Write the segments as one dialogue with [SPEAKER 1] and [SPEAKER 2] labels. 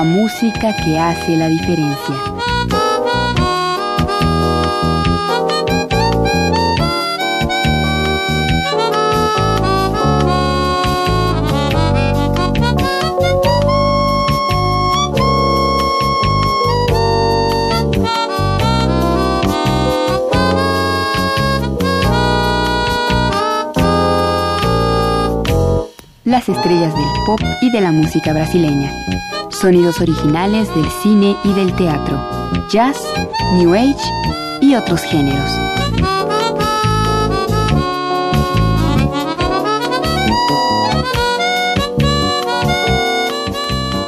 [SPEAKER 1] La música que hace la diferencia. las estrellas del pop y de la música brasileña, sonidos originales del cine y del teatro, jazz, new age y otros géneros.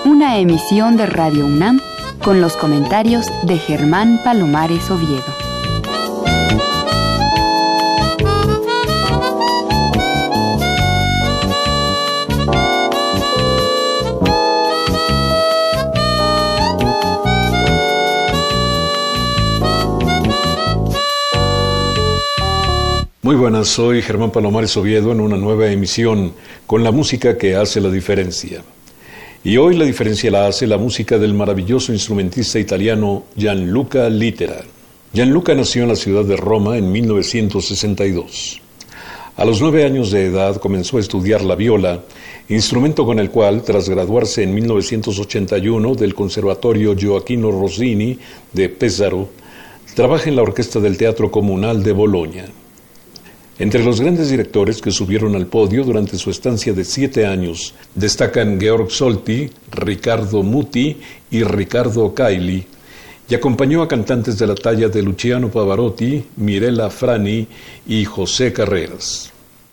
[SPEAKER 1] Una emisión de Radio UNAM con los comentarios de Germán Palomares Oviedo.
[SPEAKER 2] Muy buenas, soy Germán Palomares Oviedo en una nueva emisión con la música que hace la diferencia. Y hoy la diferencia la hace la música del maravilloso instrumentista italiano Gianluca Litera. Gianluca nació en la ciudad de Roma en 1962. A los nueve años de edad comenzó a estudiar la viola, instrumento con el cual, tras graduarse en 1981 del Conservatorio Gioacchino Rossini de Pesaro, trabaja en la Orquesta del Teatro Comunal de Bolonia. Entre los grandes directores que subieron al podio durante su estancia de siete años destacan Georg Solti, Ricardo Muti y Ricardo Caili, y acompañó a cantantes de la talla de Luciano Pavarotti, Mirella Frani y José Carreras.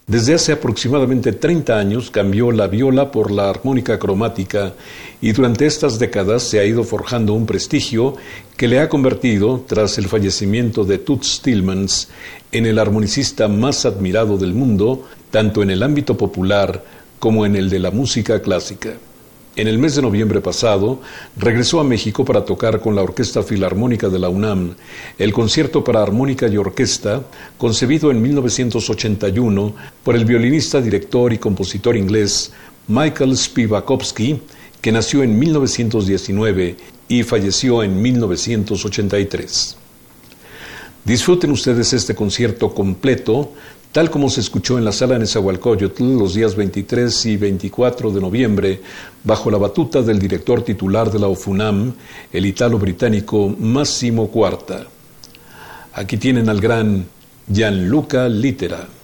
[SPEAKER 2] Desde hace aproximadamente 30 años cambió la viola por la armónica cromática y durante estas décadas se ha ido forjando un prestigio que le ha convertido, tras el fallecimiento de Toots Tillmans, en el armonicista más admirado del mundo, tanto en el ámbito popular como en el de la música clásica. En el mes de noviembre pasado, regresó a México para tocar con la Orquesta Filarmónica de la UNAM el concierto para armónica y orquesta, concebido en 1981 por el violinista, director y compositor inglés Michael Spivakowski, que nació en 1919 y falleció en 1983. Disfruten ustedes este concierto completo tal como se escuchó en la sala de Nezahualcóyotl los días 23 y 24 de noviembre, bajo la batuta del director titular de la OFUNAM, el italo-británico Massimo Cuarta. Aquí tienen al gran Gianluca Litera.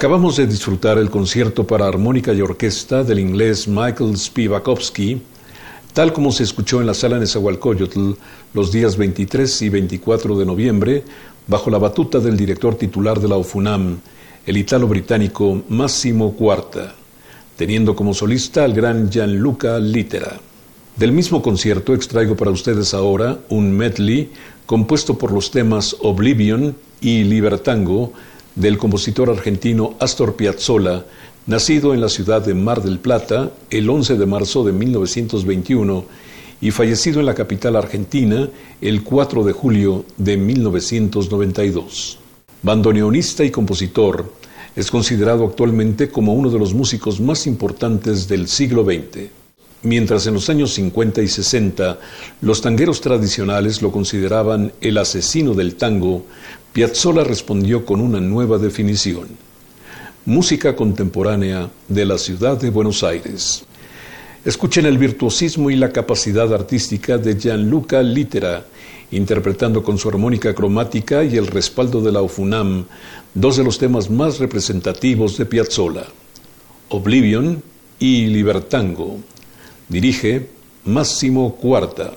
[SPEAKER 2] Acabamos de disfrutar el concierto para armónica y orquesta del inglés Michael Spivakowski, tal como se escuchó en la sala Nezahualcóyotl los días 23 y 24 de noviembre, bajo la batuta del director titular de la OFUNAM, el italo-británico Massimo Cuarta, teniendo como solista al gran Gianluca Litera. Del mismo concierto extraigo para ustedes ahora un medley compuesto por los temas Oblivion y Libertango, del compositor argentino Astor Piazzolla, nacido en la ciudad de Mar del Plata el 11 de marzo de 1921 y fallecido en la capital argentina el 4 de julio de 1992. Bandoneonista y compositor, es considerado actualmente como uno de los músicos más importantes del siglo XX. Mientras en los años 50 y 60 los tangueros tradicionales lo consideraban el asesino del tango, Piazzolla respondió con una nueva definición. Música contemporánea de la ciudad de Buenos Aires. Escuchen el virtuosismo y la capacidad artística de Gianluca Litera, interpretando con su armónica cromática y el respaldo de la UFUNAM dos de los temas más representativos de Piazzolla, Oblivion y Libertango. Dirige Máximo Cuarta.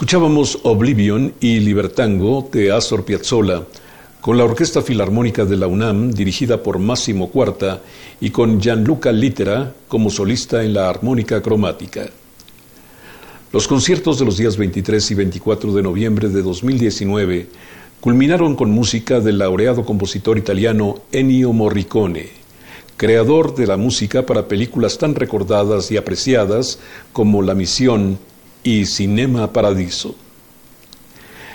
[SPEAKER 2] Escuchábamos Oblivion y Libertango de Astor Piazzolla con la Orquesta Filarmónica de la UNAM dirigida por Máximo Cuarta y con Gianluca Littera como solista en la armónica cromática. Los conciertos de los días 23 y 24 de noviembre de 2019 culminaron con música del laureado compositor italiano Ennio Morricone creador de la música para películas tan recordadas y apreciadas como La Misión y Cinema Paradiso.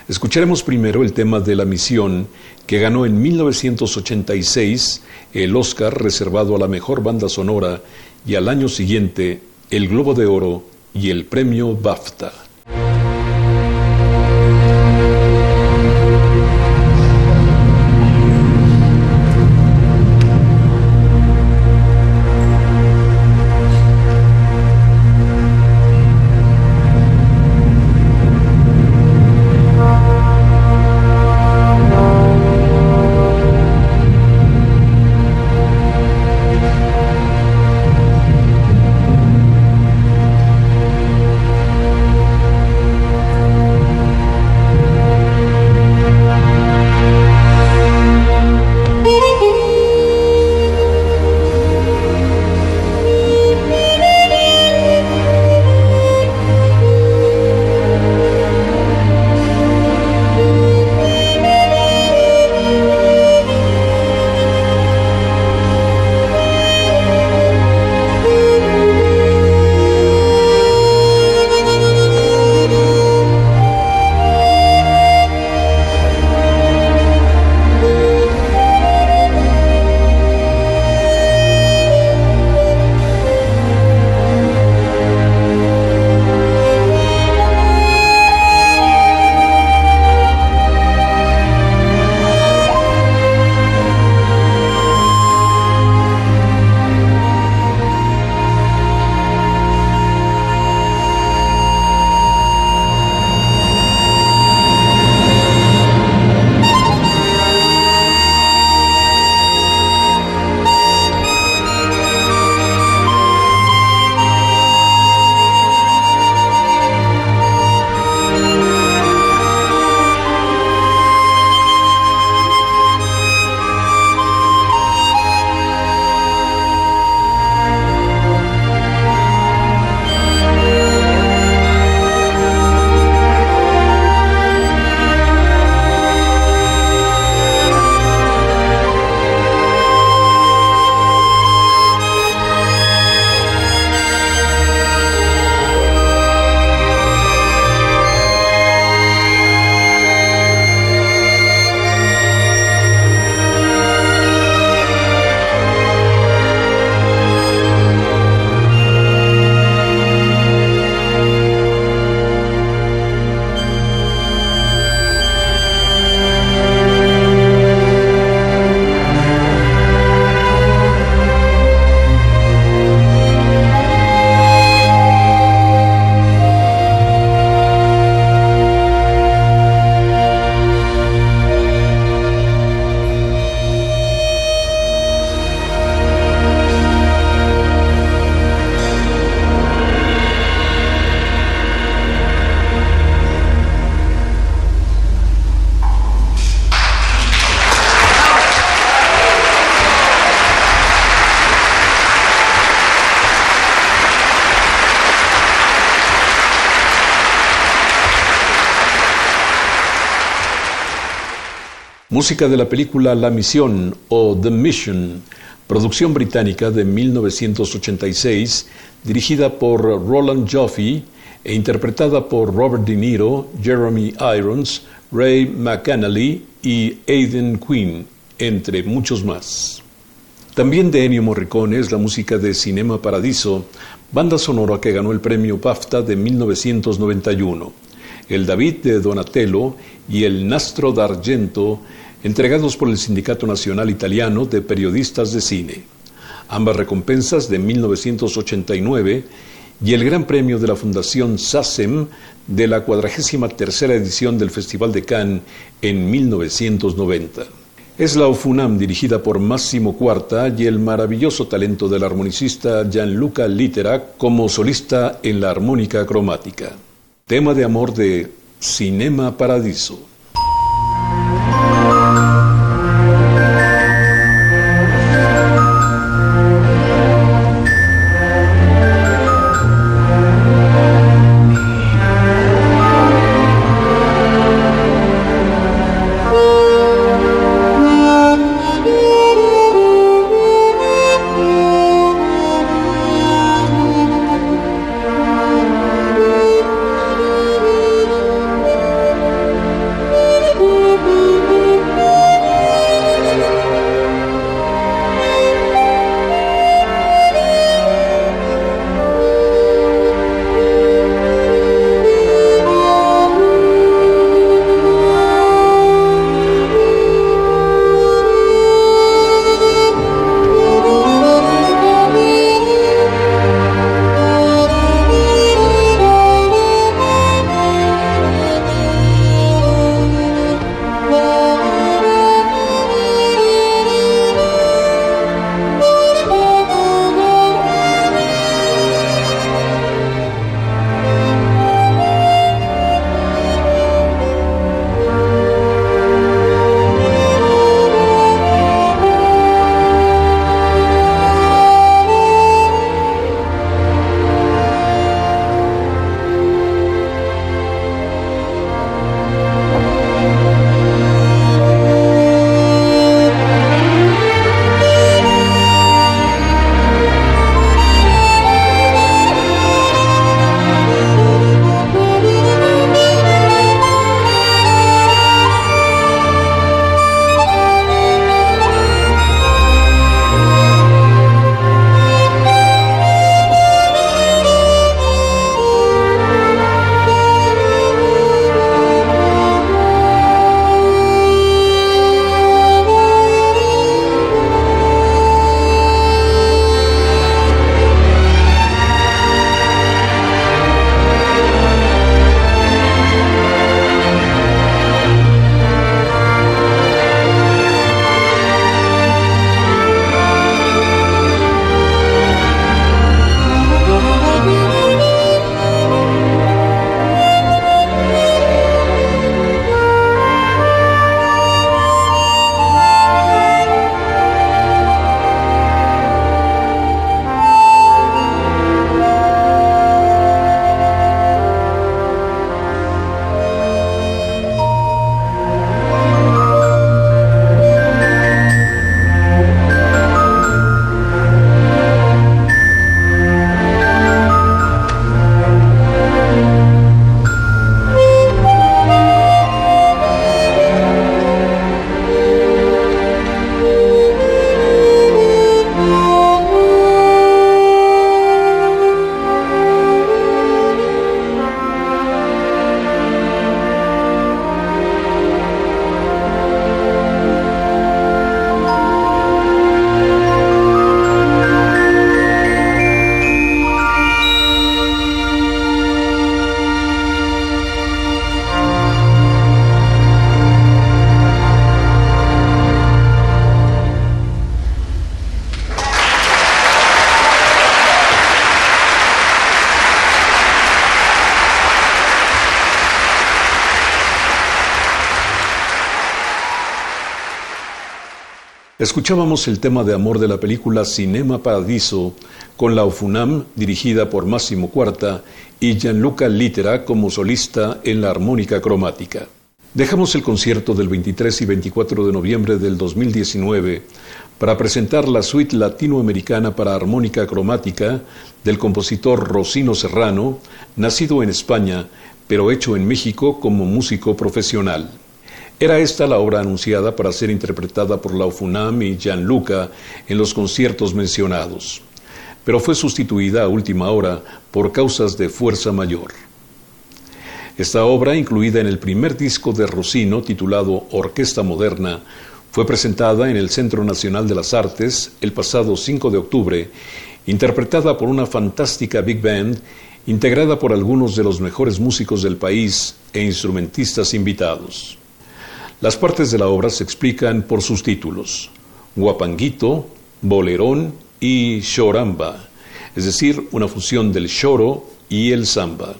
[SPEAKER 2] Escucharemos primero el tema de La Misión, que ganó en 1986 el Oscar reservado a la mejor banda sonora y al año siguiente el Globo de Oro y el premio BAFTA. Música de la película La Misión o The Mission, producción británica de 1986, dirigida por Roland Joffe e interpretada por Robert De Niro, Jeremy Irons, Ray McAnally y Aidan Quinn, entre muchos más. También de Ennio Morricone es la música de Cinema Paradiso, banda sonora que ganó el premio BAFTA de 1991, el David de Donatello y el Nastro d'Argento entregados por el Sindicato Nacional Italiano de Periodistas de Cine. Ambas recompensas de 1989 y el Gran Premio de la Fundación SACEM de la 43 edición del Festival de Cannes en 1990. Es la OFUNAM dirigida por Massimo Cuarta y el maravilloso talento del armonicista Gianluca Littera como solista en la armónica cromática. tema de amor de Cinema Paradiso. Thank you. Escuchábamos el tema de amor de la película Cinema Paradiso con la OFUNAM dirigida por Máximo Cuarta y Gianluca Litera como solista en la armónica cromática. Dejamos el concierto del 23 y 24 de noviembre del 2019 para presentar la suite latinoamericana para armónica cromática del compositor Rosino Serrano, nacido en España, pero hecho en México como músico profesional. Era esta la obra anunciada para ser interpretada por la UFUNAM y Gianluca en los conciertos mencionados, pero fue sustituida a última hora por causas de fuerza mayor. Esta obra, incluida en el primer disco de Rossino titulado Orquesta Moderna, fue presentada en el Centro Nacional de las Artes el pasado 5 de octubre, interpretada por una fantástica big band integrada por algunos de los mejores músicos del país e instrumentistas invitados. Las partes de la obra se explican por sus títulos, Guapanguito, Bolerón y Choramba, es decir, una fusión del choro y el samba.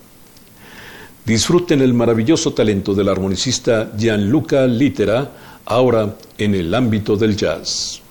[SPEAKER 2] Disfruten el maravilloso talento del armonicista Gianluca Litera, ahora en el ámbito del jazz.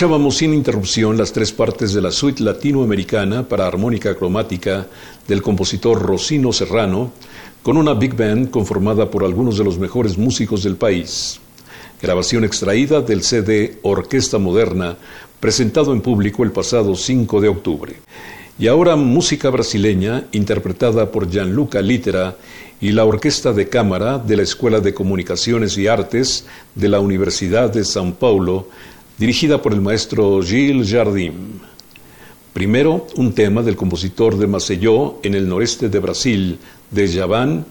[SPEAKER 2] Escuchábamos sin interrupción las tres partes de la suite latinoamericana para armónica cromática del compositor Rosino Serrano, con una big band conformada por algunos de los mejores músicos del país. Grabación extraída del CD Orquesta Moderna, presentado en público el pasado 5 de octubre. Y ahora música brasileña interpretada por Gianluca Litera y la Orquesta de Cámara de la Escuela de Comunicaciones y Artes de la Universidad de São Paulo, dirigida por el maestro Gilles Jardim. Primero, un tema del compositor de Maceió, en el noreste de Brasil, de Javan,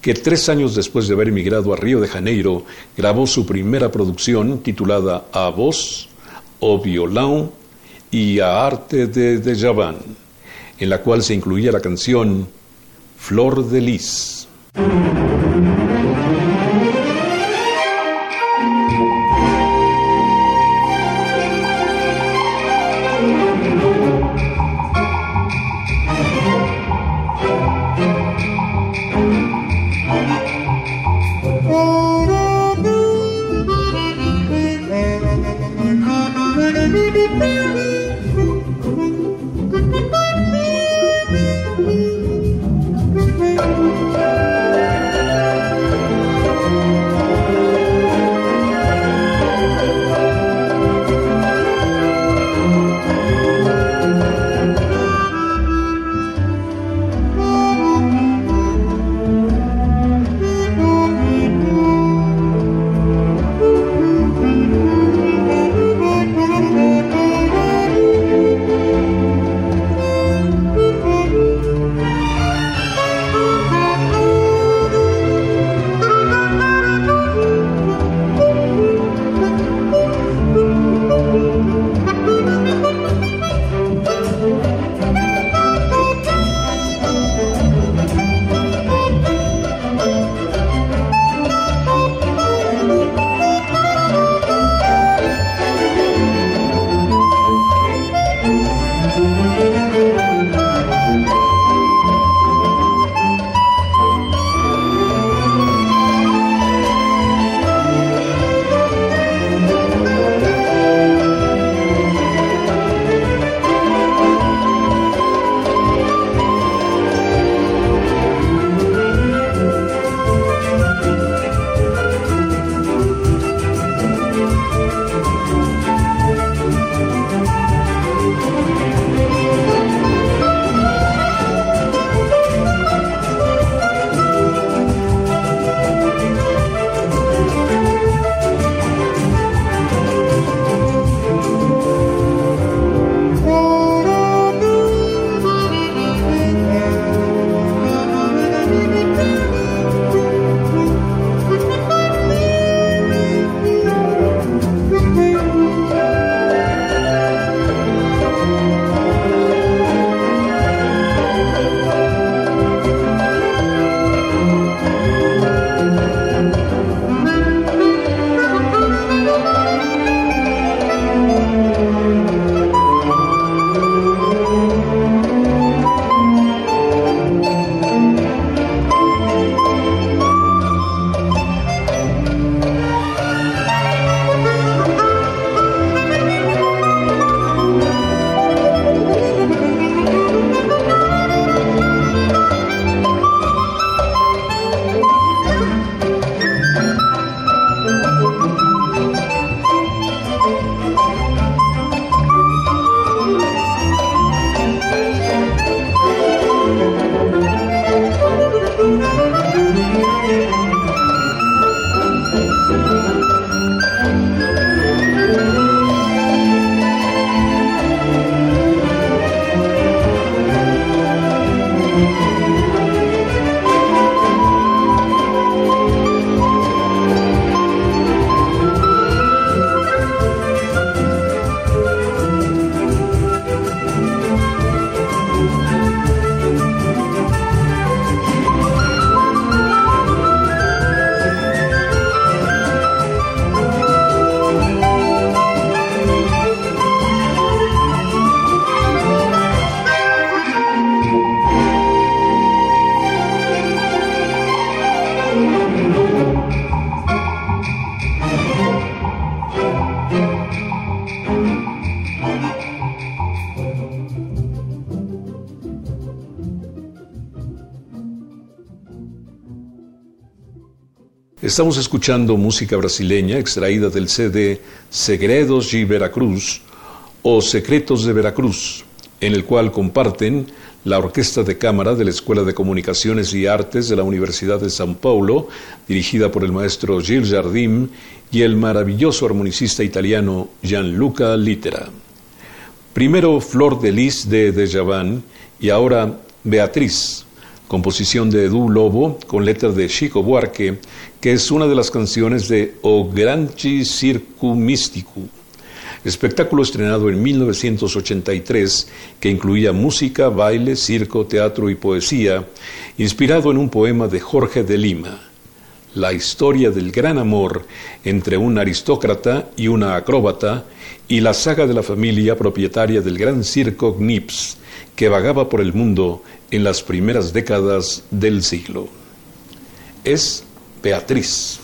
[SPEAKER 2] que tres años después de haber emigrado a Río de Janeiro, grabó su primera producción titulada A Voz, O Violão y A Arte de, de en la cual se incluía la canción Flor de Lis. Estamos escuchando música brasileña extraída del CD Segredos de Veracruz o Secretos de Veracruz, en el cual comparten la Orquesta de Cámara de la Escuela de Comunicaciones y Artes de la Universidad de São Paulo, dirigida por el maestro Gilles Jardim, y el maravilloso armonicista italiano Gianluca Littera. Primero Flor de Lis de Dejavan y ahora Beatriz, composición de Edu Lobo con letras de Chico Buarque, que es una de las canciones de O Granchi Circu Místico, espectáculo estrenado en 1983 que incluía música, baile, circo, teatro y poesía, inspirado en un poema de Jorge de Lima, la historia del gran amor entre un aristócrata y una acróbata y la saga de la familia propietaria del gran circo Gnips, que vagaba por el mundo en las primeras décadas del siglo. Es Beatriz.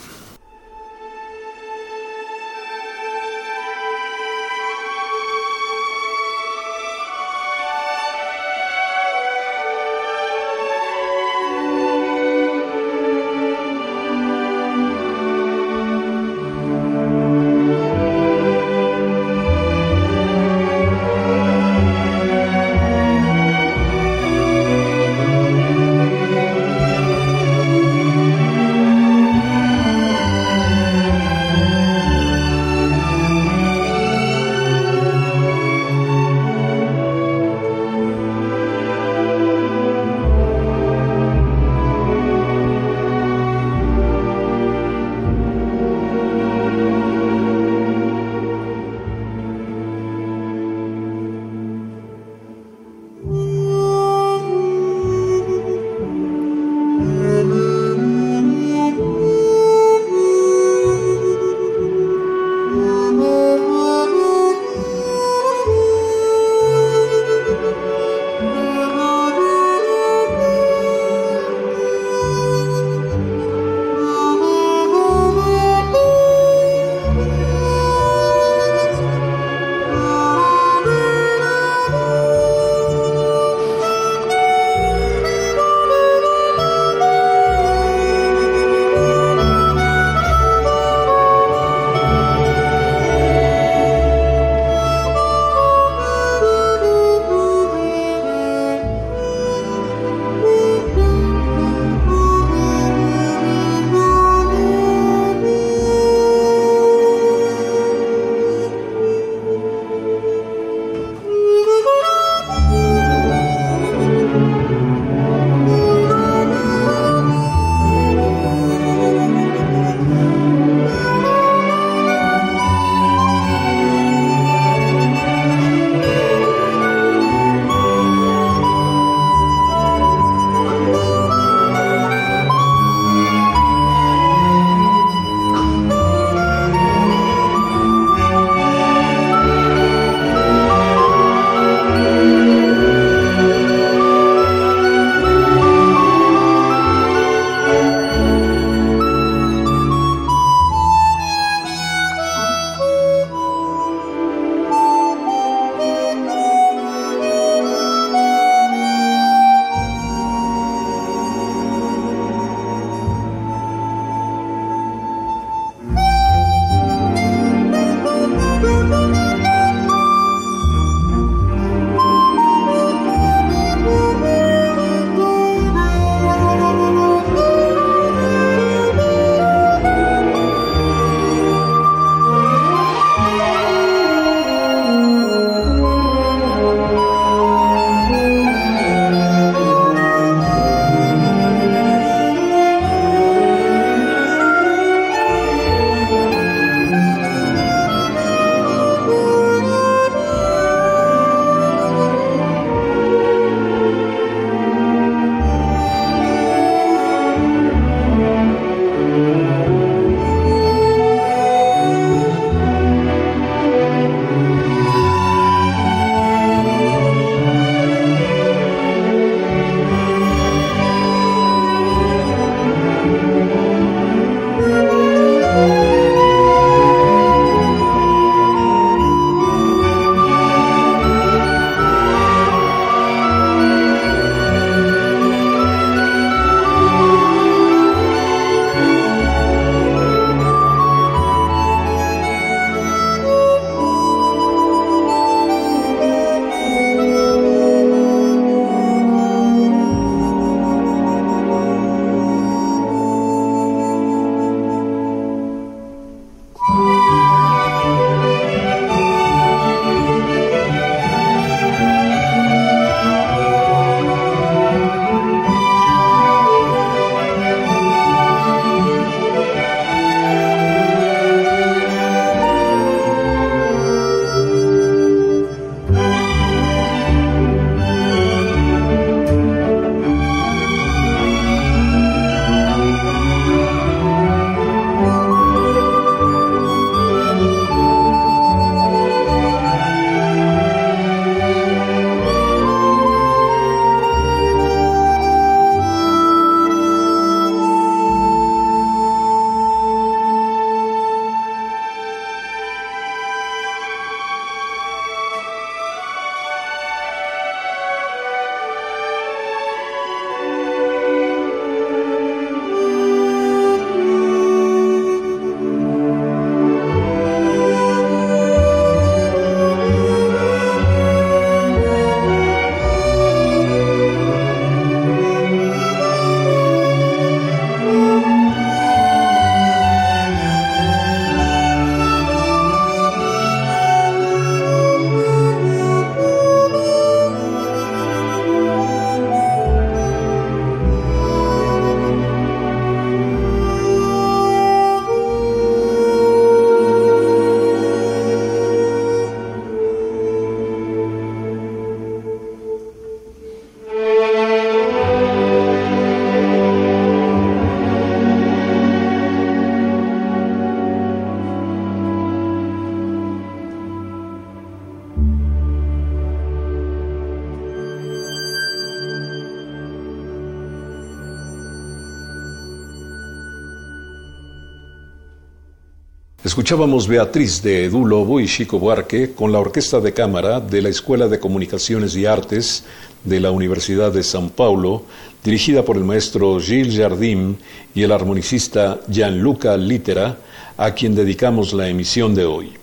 [SPEAKER 2] Escuchábamos Beatriz de Edu Lobo y Chico Buarque con la Orquesta de Cámara de la Escuela de Comunicaciones y Artes de la Universidad de San Paulo, dirigida por el maestro Gilles Jardim y el armonicista Gianluca Litera, a quien dedicamos la emisión de hoy.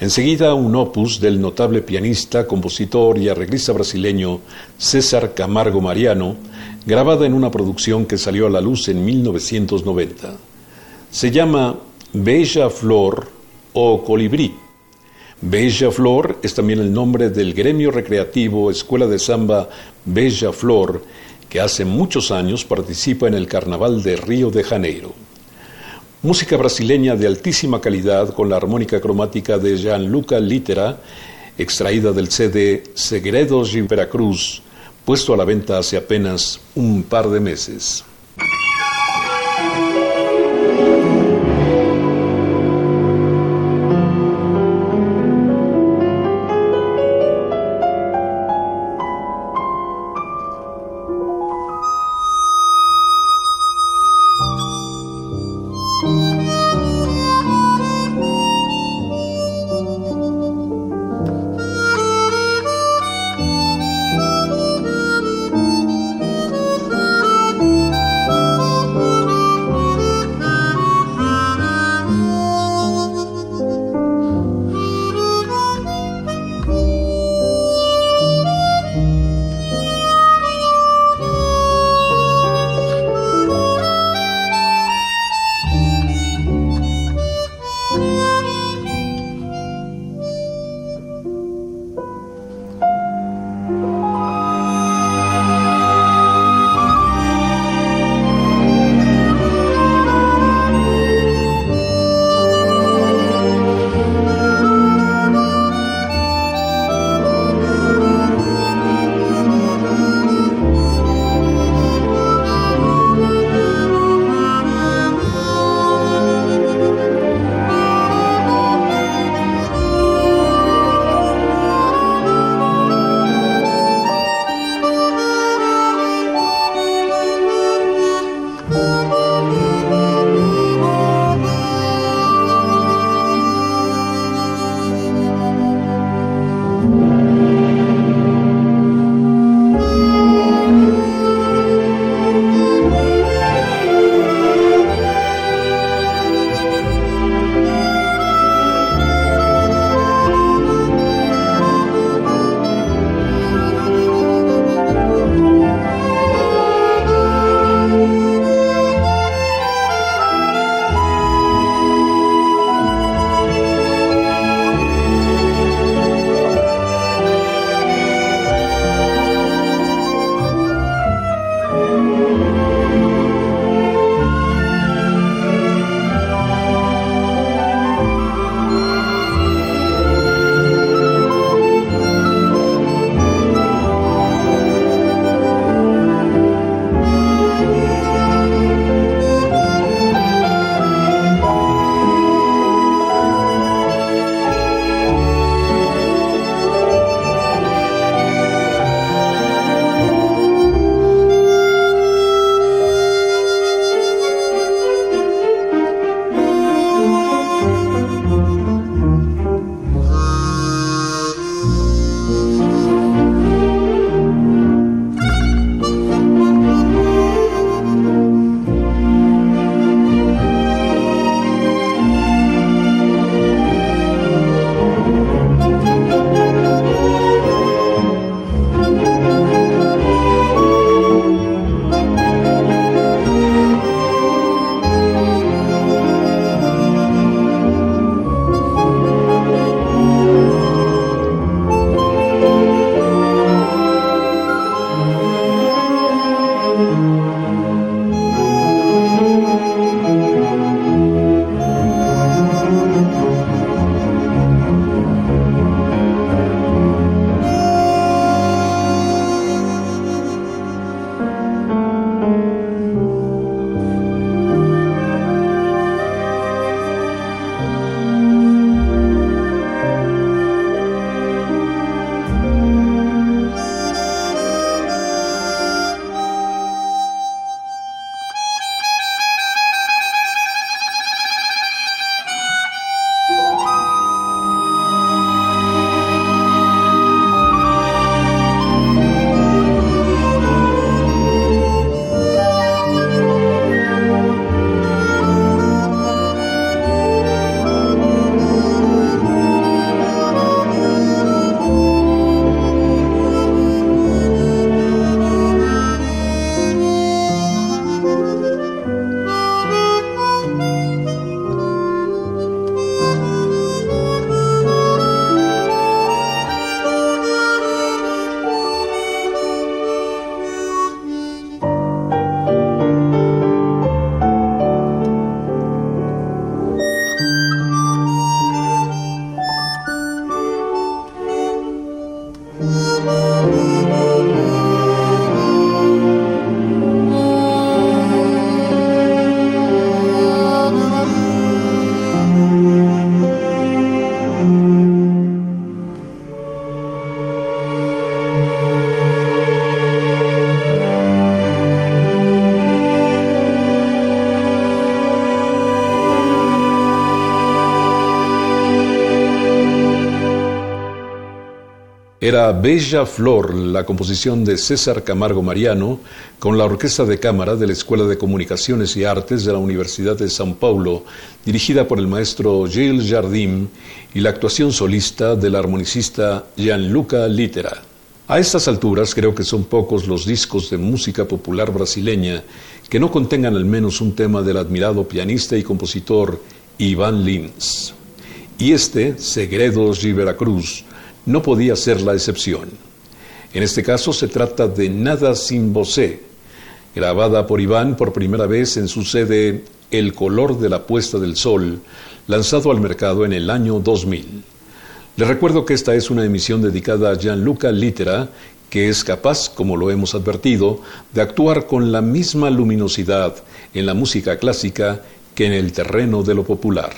[SPEAKER 2] Enseguida un opus del notable pianista, compositor y arreglista brasileño César Camargo Mariano, grabada en una producción que salió a la luz en 1990. Se llama Bella Flor o Colibrí. Bella Flor es también el nombre del gremio recreativo Escuela de Samba Bella Flor, que hace muchos años participa en el Carnaval de Río de Janeiro. Música brasileña de altísima calidad con la armónica cromática de Gianluca Litera, extraída del CD Segredos de Veracruz, puesto a la venta hace apenas un par de meses. Era Bella Flor, la composición de César Camargo Mariano, con la Orquesta de Cámara de la Escuela de Comunicaciones y Artes de la Universidad de São Paulo, dirigida por el maestro Gilles Jardim, y la actuación solista del armonicista Gianluca Litera. A estas alturas creo que son pocos los discos de música popular brasileña que no contengan al menos un tema del admirado pianista y compositor Iván Lins. Y este, Segredos de Veracruz, no podía ser la excepción. En este caso se trata de Nada sin Bosé, grabada por Iván por primera vez en su sede El color de la puesta del sol, lanzado al mercado en el año 2000. Les recuerdo que esta es una emisión dedicada a Gianluca Litera, que es capaz, como lo hemos advertido, de actuar con la misma luminosidad en la música clásica que en el terreno de lo popular.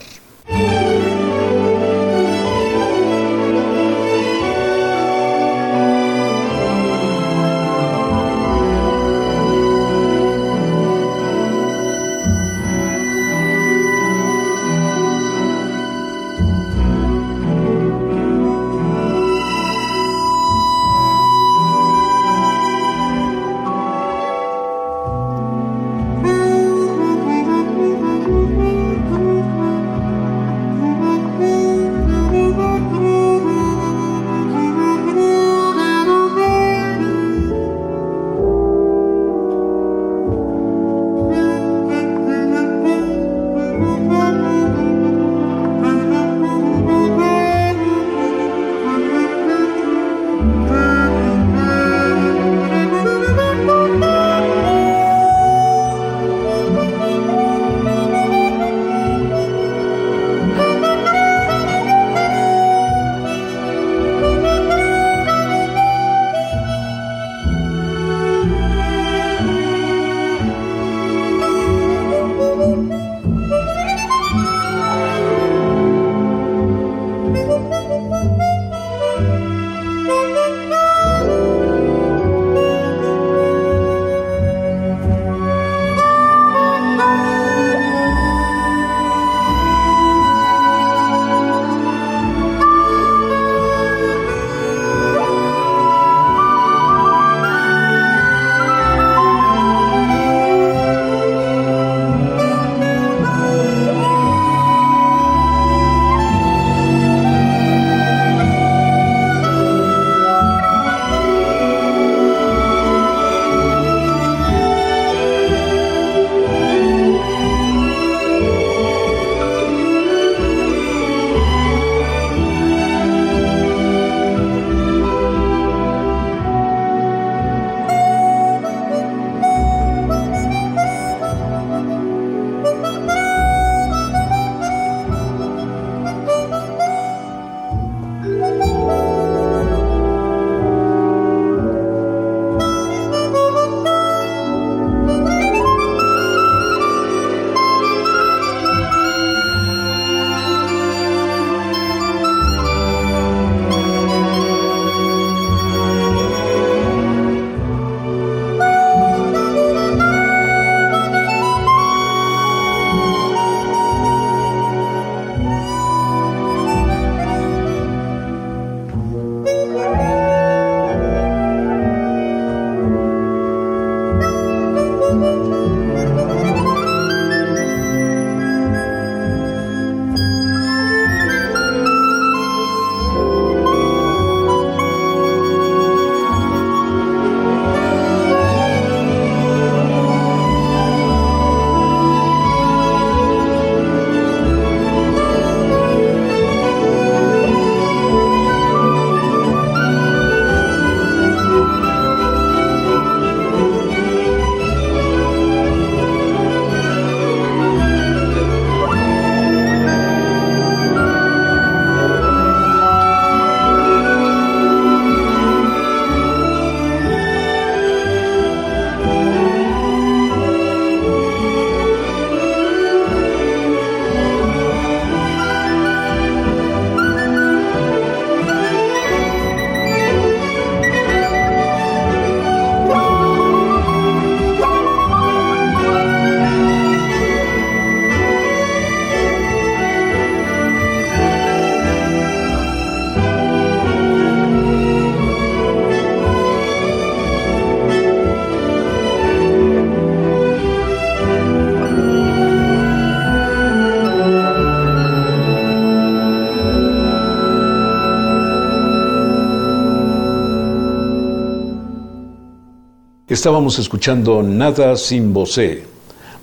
[SPEAKER 2] Estábamos escuchando Nada sin Bosé,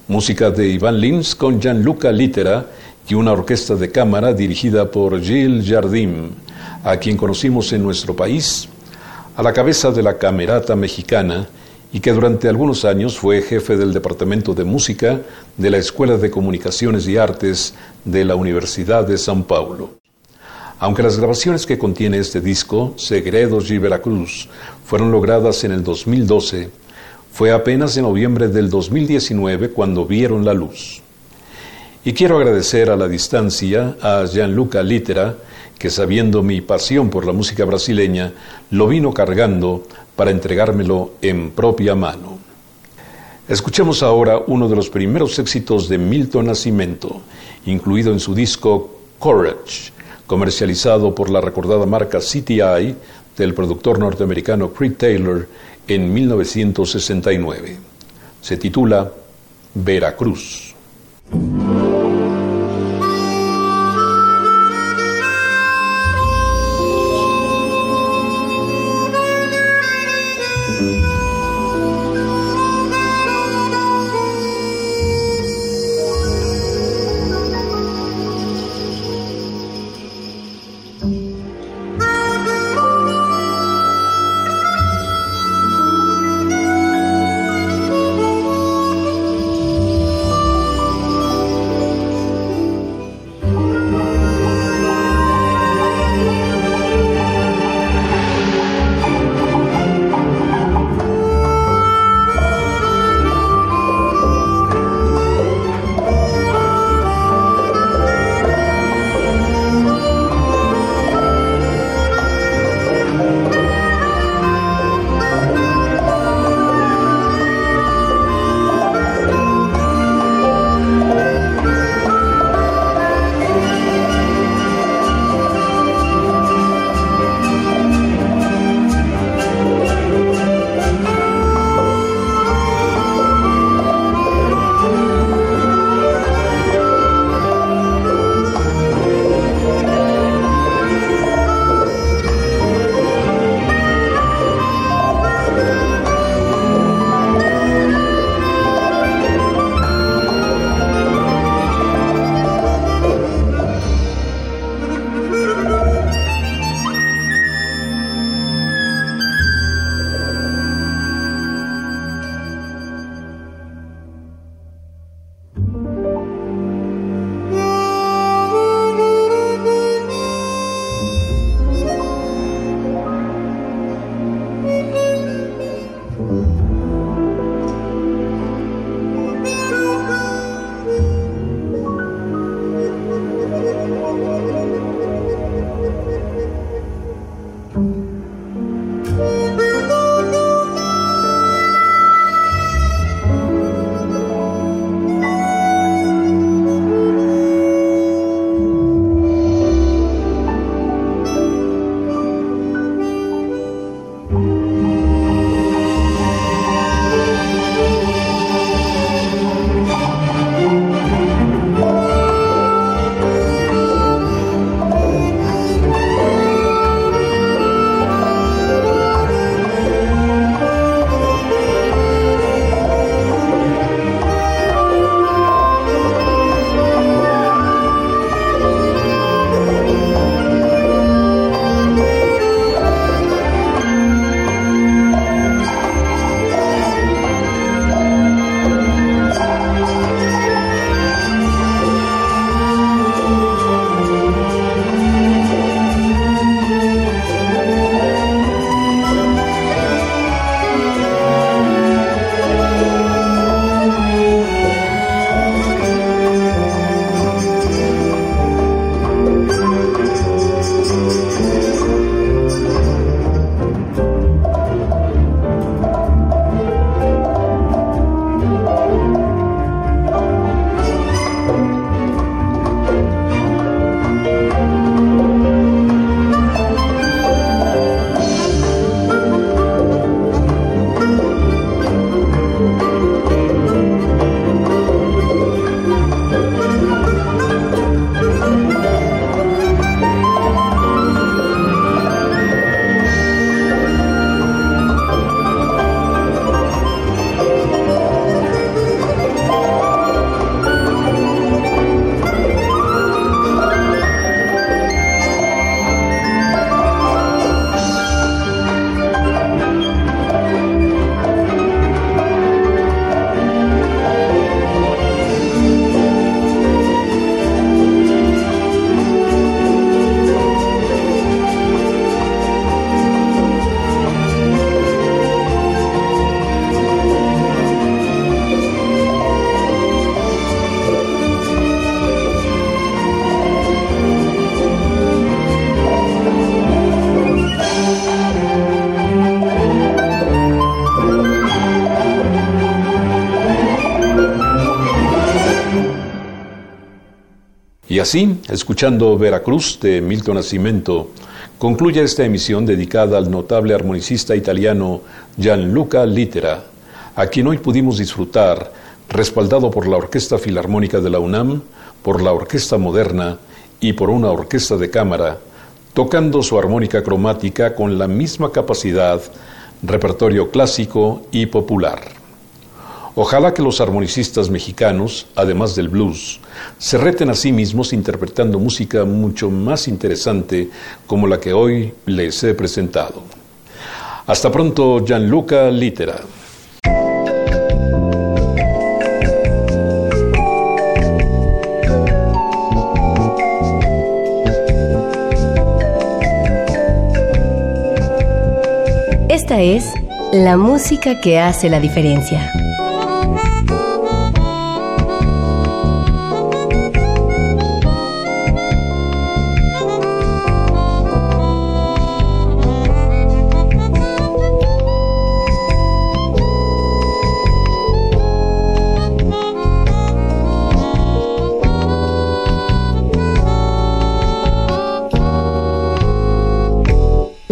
[SPEAKER 2] música de Iván Lins con Gianluca Litera y una orquesta de cámara dirigida por Gilles Jardim, a quien conocimos en nuestro país, a la cabeza de la Camerata Mexicana y que durante algunos años fue jefe del Departamento de Música de la Escuela de Comunicaciones y Artes de la Universidad de San Paulo. Aunque las grabaciones que contiene este disco, Segredos y Veracruz, fueron logradas en el 2012, fue apenas en noviembre del 2019 cuando vieron la luz. Y quiero agradecer a la distancia a Gianluca Litera, que sabiendo mi pasión por la música brasileña, lo vino cargando para entregármelo en propia mano. Escuchemos ahora uno de los primeros éxitos de Milton Nascimento, incluido en su disco Courage, comercializado por la recordada marca CTI del productor norteamericano Creed Taylor en 1969. Se titula Veracruz. Y así, escuchando Veracruz de Milton Nascimento, concluye esta emisión dedicada al notable armonicista italiano Gianluca Litera, a quien hoy pudimos disfrutar, respaldado por la Orquesta Filarmónica de la UNAM, por la Orquesta Moderna y por una orquesta de cámara, tocando su armónica cromática con la misma capacidad, repertorio clásico y popular. Ojalá que los armonicistas mexicanos, además del blues, se reten a sí mismos interpretando música mucho más interesante como la que hoy les he presentado. Hasta pronto, Gianluca Litera.
[SPEAKER 3] Esta es la música que hace la diferencia.